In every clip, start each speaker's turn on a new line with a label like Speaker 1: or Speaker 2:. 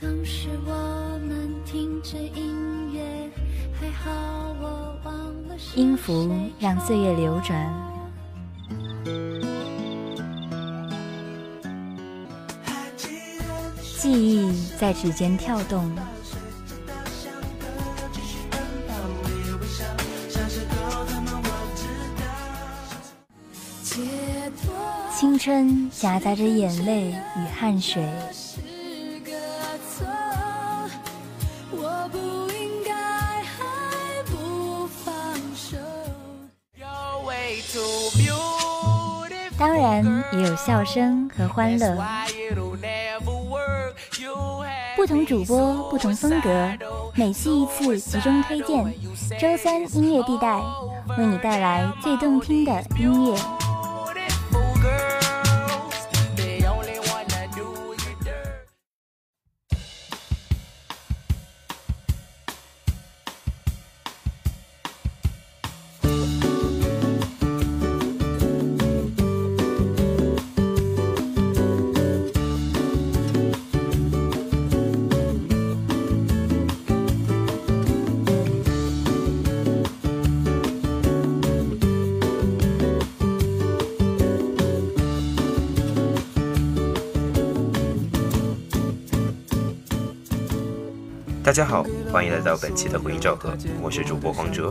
Speaker 1: 当时我们听着音乐，还好我忘了
Speaker 2: 音符让岁月流转，记忆在指尖跳动。青春夹杂着眼泪与汗水。当然也有笑声和欢乐。不同主播，不同风格，每期一次集中推荐。周三音乐地带为你带来最动听的音乐。
Speaker 3: 大家好，欢迎来到本期的回音赵和，我是主播黄哲。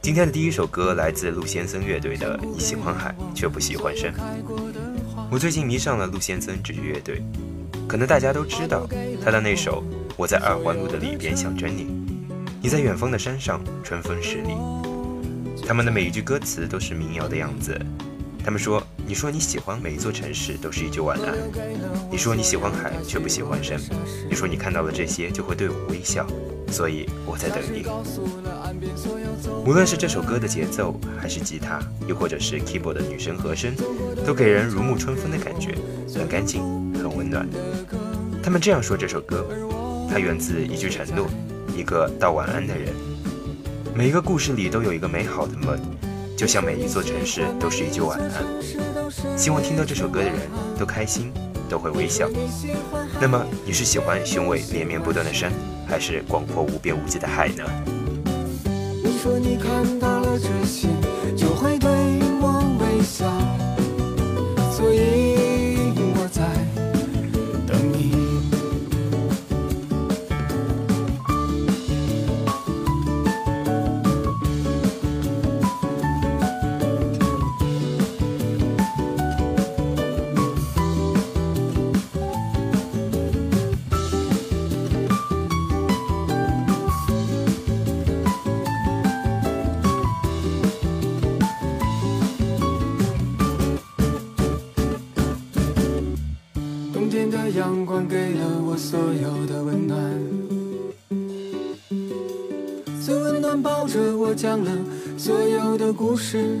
Speaker 3: 今天的第一首歌来自陆先生乐队的《你喜欢海却不喜欢山》。我最近迷上了陆先生这支乐队，可能大家都知道他的那首《我在二环路的里边想着你》，你在远方的山上，春风十里。他们的每一句歌词都是民谣的样子。他们说：“你说你喜欢每一座城市，都是一句晚安。你说你喜欢海，却不喜欢山。你说你看到了这些，就会对我微笑。所以我在等你。无论是这首歌的节奏，还是吉他，又或者是 keyboard 的女声和声，都给人如沐春风的感觉，很干净，很温暖。他们这样说这首歌：它源自一句承诺，一个道晚安的人。每一个故事里都有一个美好的梦。”就像每一座城市都是一句晚安，希望听到这首歌的人都开心，都会微笑。那么你是喜欢雄伟连绵不断的山，还是广阔无边无际的海呢？
Speaker 4: 你说你看到了这些，就会对我微笑，故事，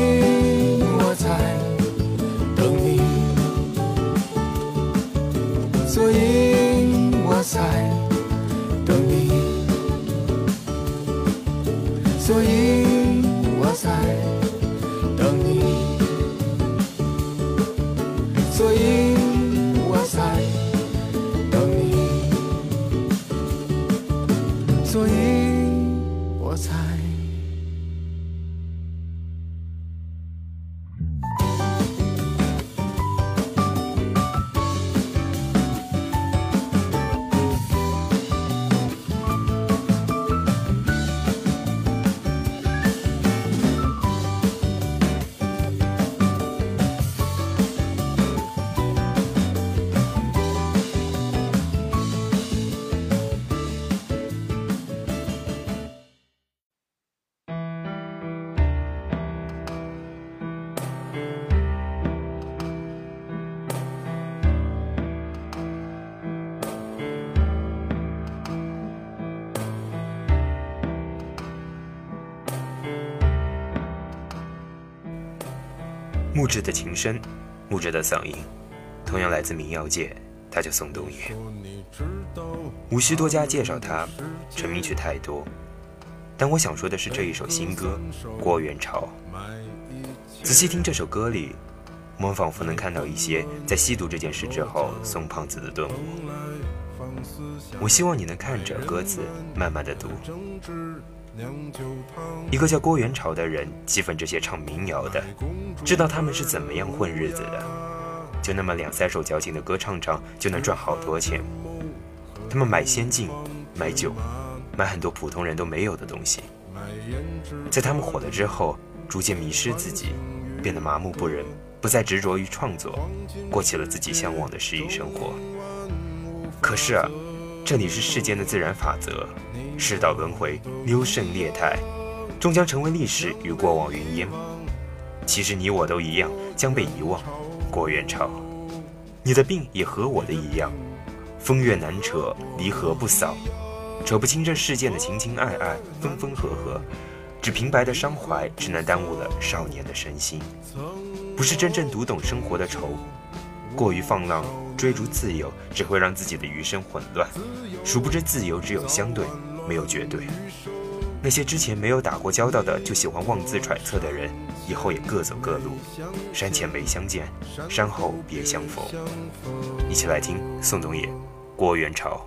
Speaker 4: 在等你，所以
Speaker 5: 我在
Speaker 3: 木质的琴声，木质的嗓音，同样来自民谣界，他叫宋冬野。无需多加介绍他，成名曲太多。但我想说的是这一首新歌《郭元潮》。仔细听这首歌里，我们仿佛能看到一些在吸毒这件事之后宋胖子的顿悟。我希望你能看着歌词慢慢的读。一个叫郭元朝的人，气愤这些唱民谣的，知道他们是怎么样混日子的，就那么两三首矫情的歌唱唱，就能赚好多钱。他们买仙境，买酒，买很多普通人都没有的东西。在他们火了之后，逐渐迷失自己，变得麻木不仁，不再执着于创作，过起了自己向往的诗意生活。可是啊，这里是世间的自然法则。世道轮回，优胜劣汰，终将成为历史与过往云烟。其实你我都一样，将被遗忘。郭元潮，你的病也和我的一样，风月难扯，离合不扫，扯不清这世间的情情爱爱，分分合合。只平白的伤怀，只能耽误了少年的身心，不是真正读懂生活的愁。过于放浪，追逐自由，只会让自己的余生混乱。殊不知，自由只有相对。没有绝对。那些之前没有打过交道的，就喜欢妄自揣测的人，以后也各走各路。山前没相见，山后别相逢。一起来听宋冬野、郭元潮。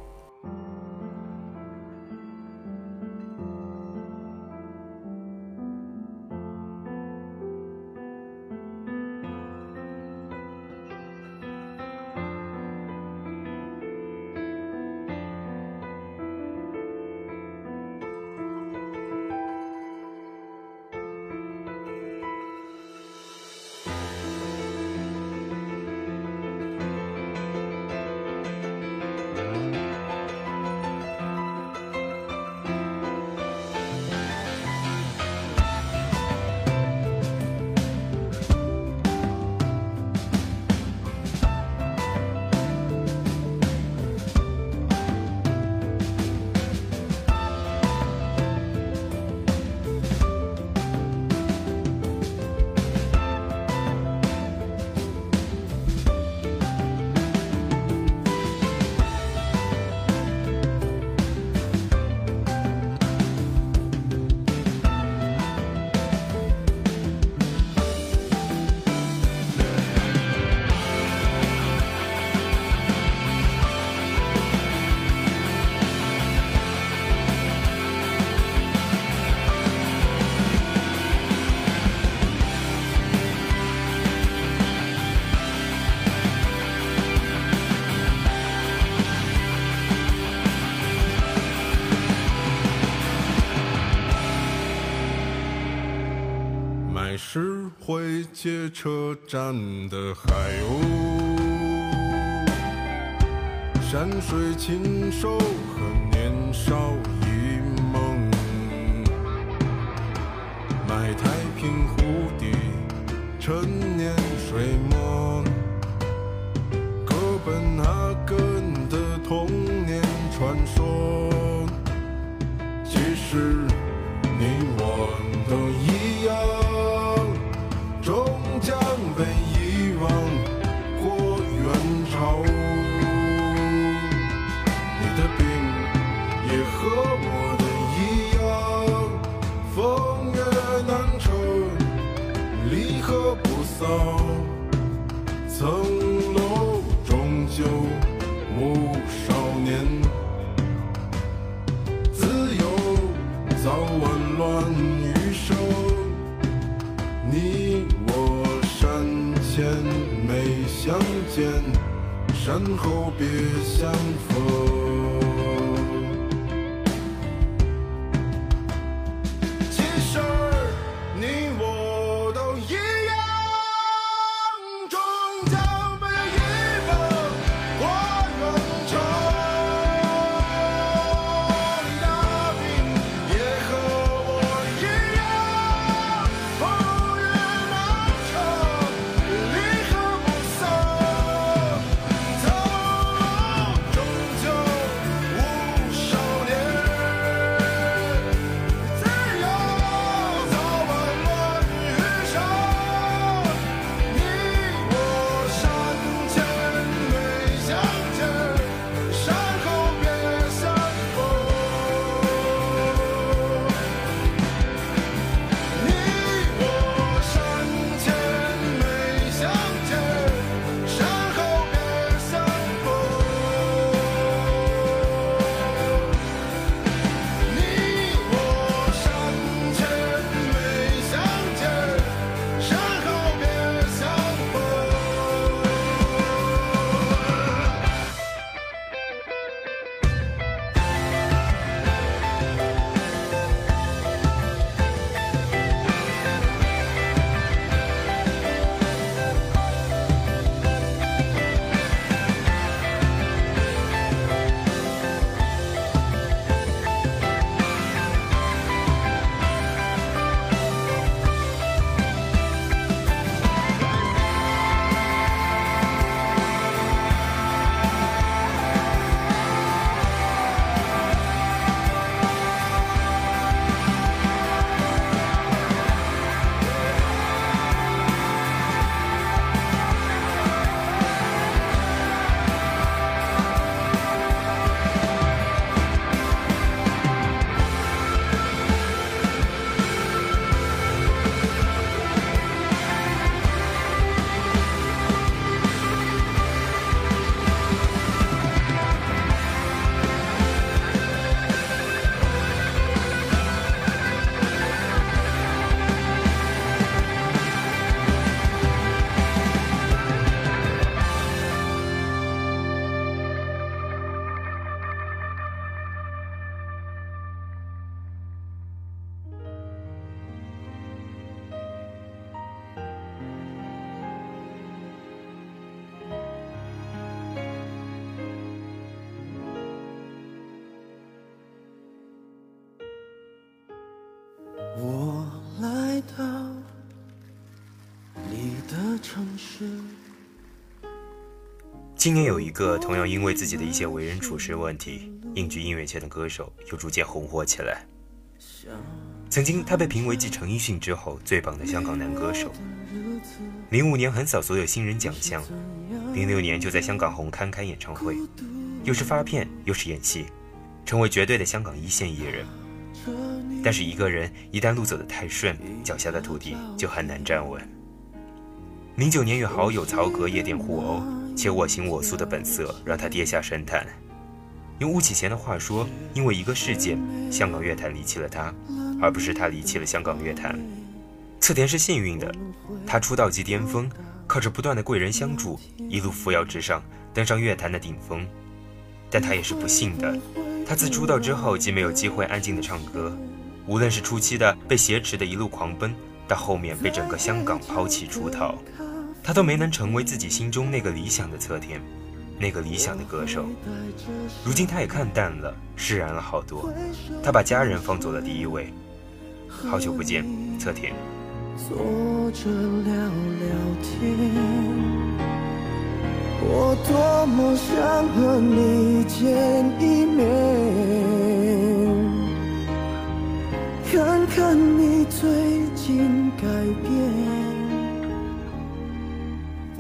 Speaker 6: 些车站的海鸥，山水禽兽和年少
Speaker 3: 今年有一个同样因为自己的一些为人处事问题，隐居音乐圈的歌手，又逐渐红火起来。曾经，他被评为继陈奕迅之后最棒的香港男歌手。零五年横扫所有新人奖项，零六年就在香港红磡开演唱会，又是发片又是演戏，成为绝对的香港一线艺人。但是一个人一旦路走得太顺，脚下的土地就很难站稳。零九年与好友曹格夜店互殴，且我行我素的本色让他跌下神坛。用巫启贤的话说，因为一个事件，香港乐坛离弃了他，而不是他离弃了香港乐坛。侧田是幸运的，他出道即巅峰，靠着不断的贵人相助，一路扶摇直上，登上乐坛的顶峰。但他也是不幸的，他自出道之后既没有机会安静的唱歌，无论是初期的被挟持的一路狂奔，到后面被整个香港抛弃出逃，他都没能成为自己心中那个理想的侧田，那个理想的歌手。如今他也看淡了，释然了好多，他把家人放做了第一位。好久不见，侧田。
Speaker 7: 坐着聊聊天，我多么想和你见一面，看看你最近改变，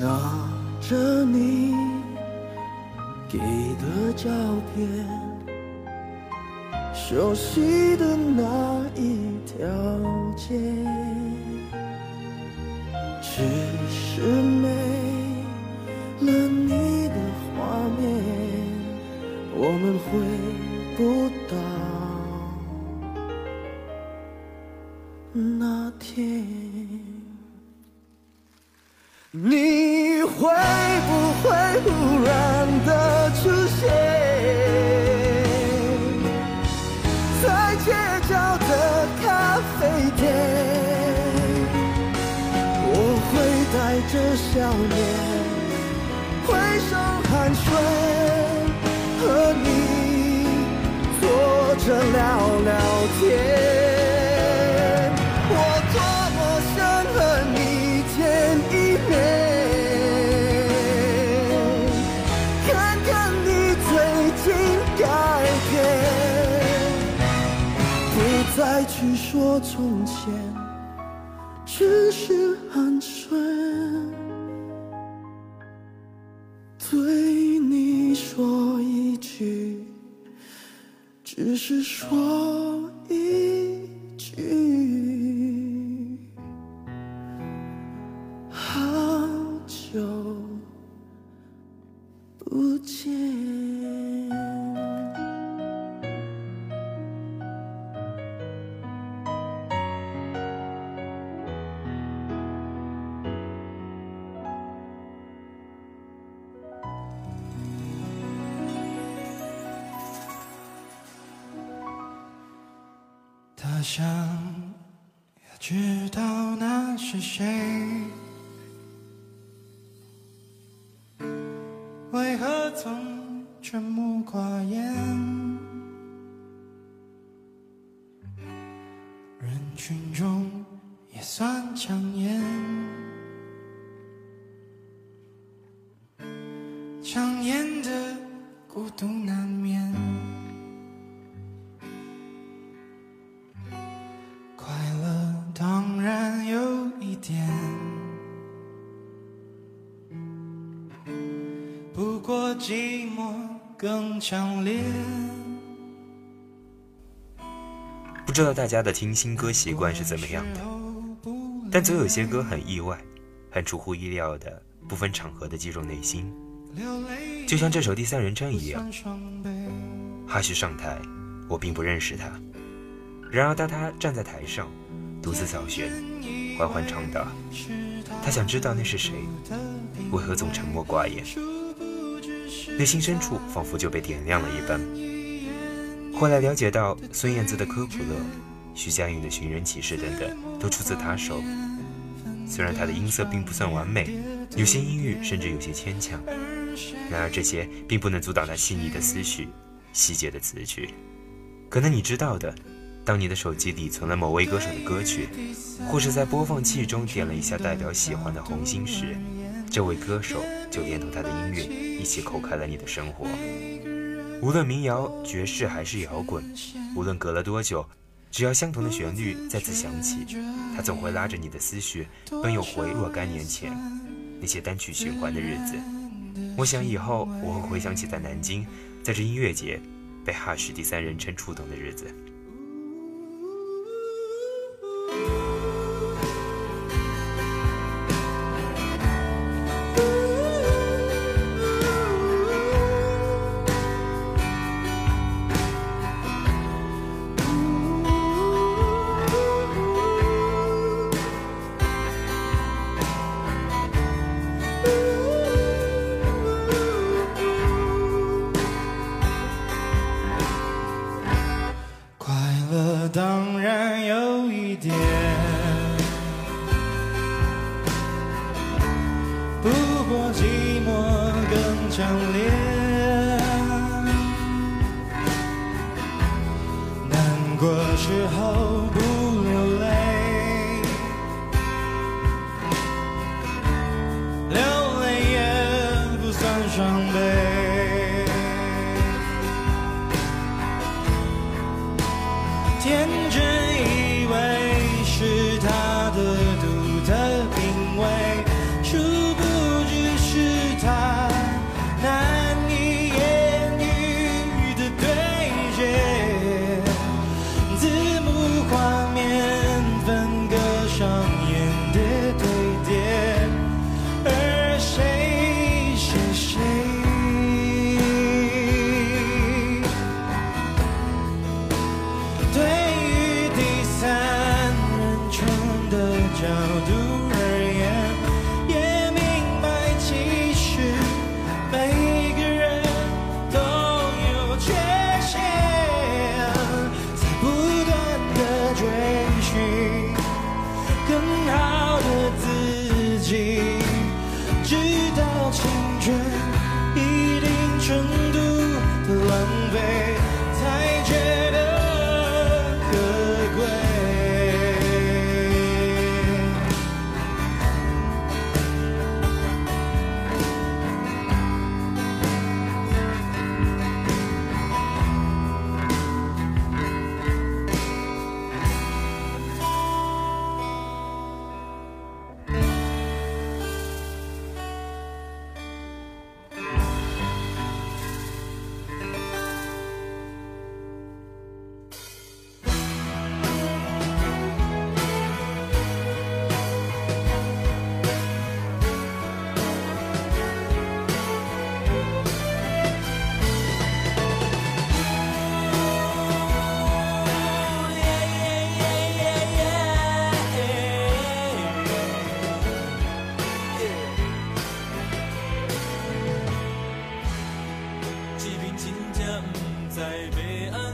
Speaker 7: 拿着你给的照片，熟悉的那一条街，只是说从前，只是寒暄，对你说一句，只是说
Speaker 8: 他想要知道那是谁，为何总沉默寡言？不
Speaker 3: 知道大家的听新歌习惯是怎么样的，但总有些歌很意外，很出乎意料的，不分场合的击中内心，就像这首《第三人称》一样。哈许上台，我并不认识他，然而当他站在台上，独自扫弦，缓缓唱道：“他想知道那是谁，为何总沉默寡言。”内心深处仿佛就被点亮了一般。后来了解到，孙燕姿的《科普勒》、徐佳莹的《寻人启事》等等，都出自他手。虽然他的音色并不算完美，有些音域甚至有些牵强，然而这些并不能阻挡他细腻的思绪、细节的词句。可能你知道的，当你的手机里存了某位歌手的歌曲，或是在播放器中点了一下代表喜欢的红心时，这位歌手就连同他的音乐一起扣开了你的生活。无论民谣、爵士还是摇滚，无论隔了多久，只要相同的旋律再次响起，他总会拉着你的思绪奔涌回若干年前那些单曲循环的日子。我想以后我会回想起在南京，在这音乐节被哈许第三人称触动的日子。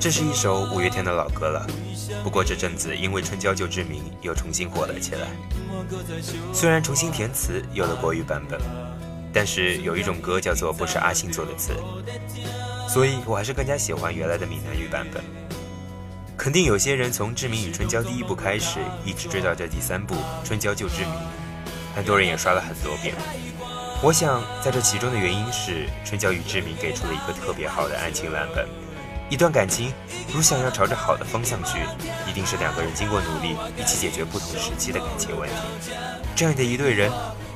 Speaker 3: 这是一首五月天的老歌了，不过这阵子因为春娇救志明又重新火了起来。虽然重新填词有了国语版本，但是有一种歌叫做不是阿信做的词，所以我还是更加喜欢原来的闽南语版本。肯定有些人从《志明与春娇》第一部开始，一直追到这第三部《春娇救志明》，很多人也刷了很多遍。我想，在这其中的原因是春娇与志明给出了一个特别好的爱情蓝本。一段感情，如想要朝着好的方向去，一定是两个人经过努力，一起解决不同时期的感情问题。这样的一对人，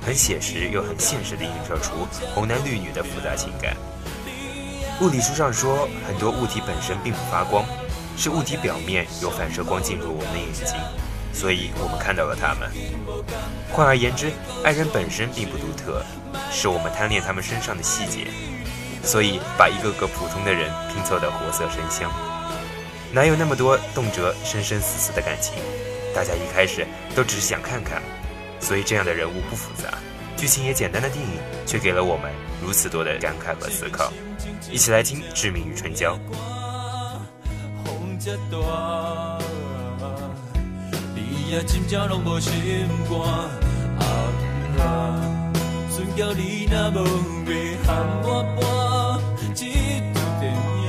Speaker 3: 很写实又很现实地映射出红男绿女的复杂情感。物理书上说，很多物体本身并不发光，是物体表面有反射光进入我们的眼睛，所以我们看到了它们。换而言之，爱人本身并不独特，是我们贪恋他们身上的细节。所以把一个个普通的人拼凑得活色生香，哪有那么多动辄生生死死的感情？大家一开始都只是想看看，所以这样的人物不复杂，剧情也简单的电影，却给了我们如此多的感慨和思考。一起来听《致命与春娇》。
Speaker 9: 肝啊啊！船叫你若无要喊我搬一部电影，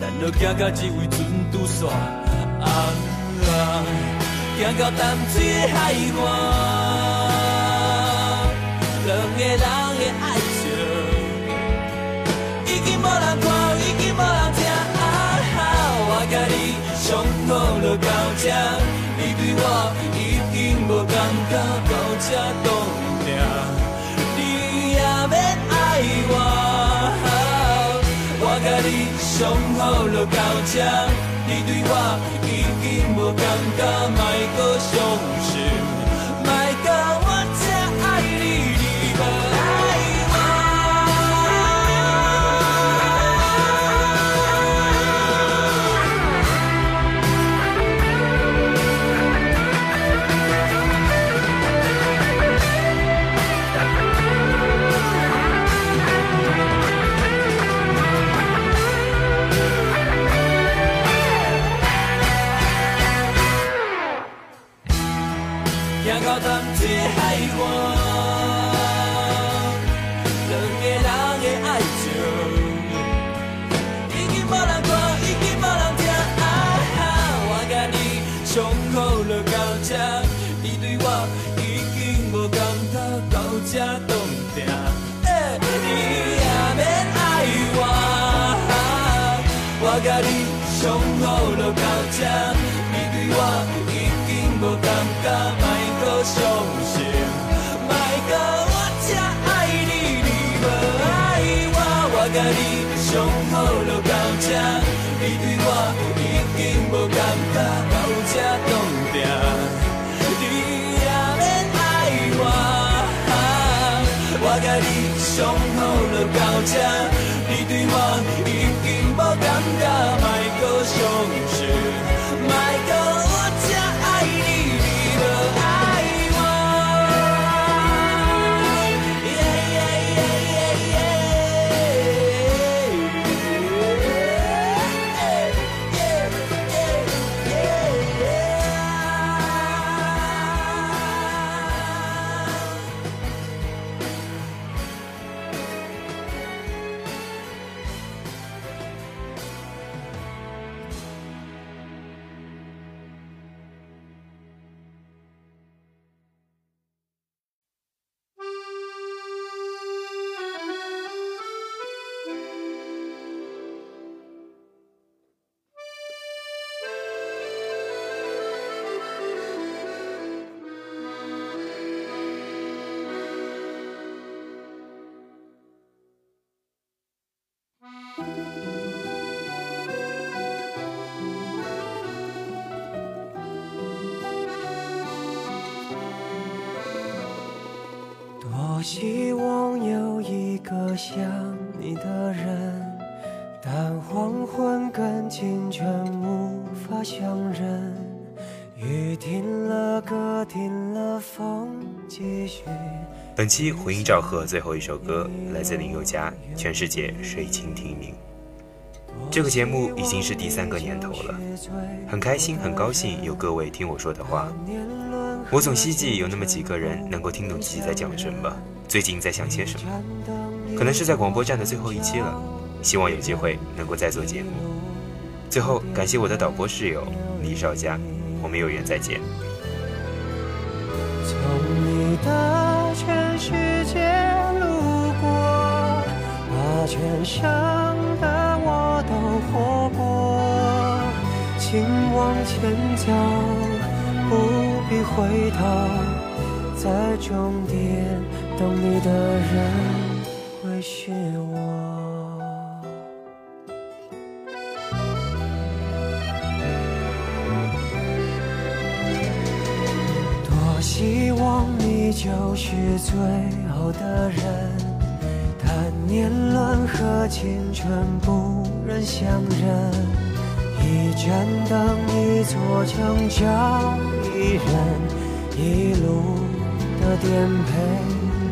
Speaker 9: 咱就行到这位船渡煞啊啊！行到淡水的海岸，两个人的爱情。你上好就到这，你对我已经无感觉，莫阁伤心，搁伤心，莫搁我这爱你，你无爱我，我甲你上
Speaker 5: 希望有一个像你的人，但黄昏跟清晨无法相认。雨停了，歌停了，风继续。
Speaker 3: 本期回音赵贺最后一首歌来自林宥嘉，《全世界水蜻听鸣》。这个节目已经是第三个年头了，很开心，很高兴有各位听我说的话。我总希冀有那么几个人能够听懂自己在讲什么，最近在想些什么。可能是在广播站的最后一期了，希望有机会能够再做节目。最后感谢我的导播室友李少佳，我们有缘再见。
Speaker 5: 从你的全世界路过，把全伤的我都活过，请往前走，不必回头，在终点懂你的人会是我。多希望你就是最后的人，但年轮和青春不忍相认。一盏灯，一座城，找一人，一路的颠沛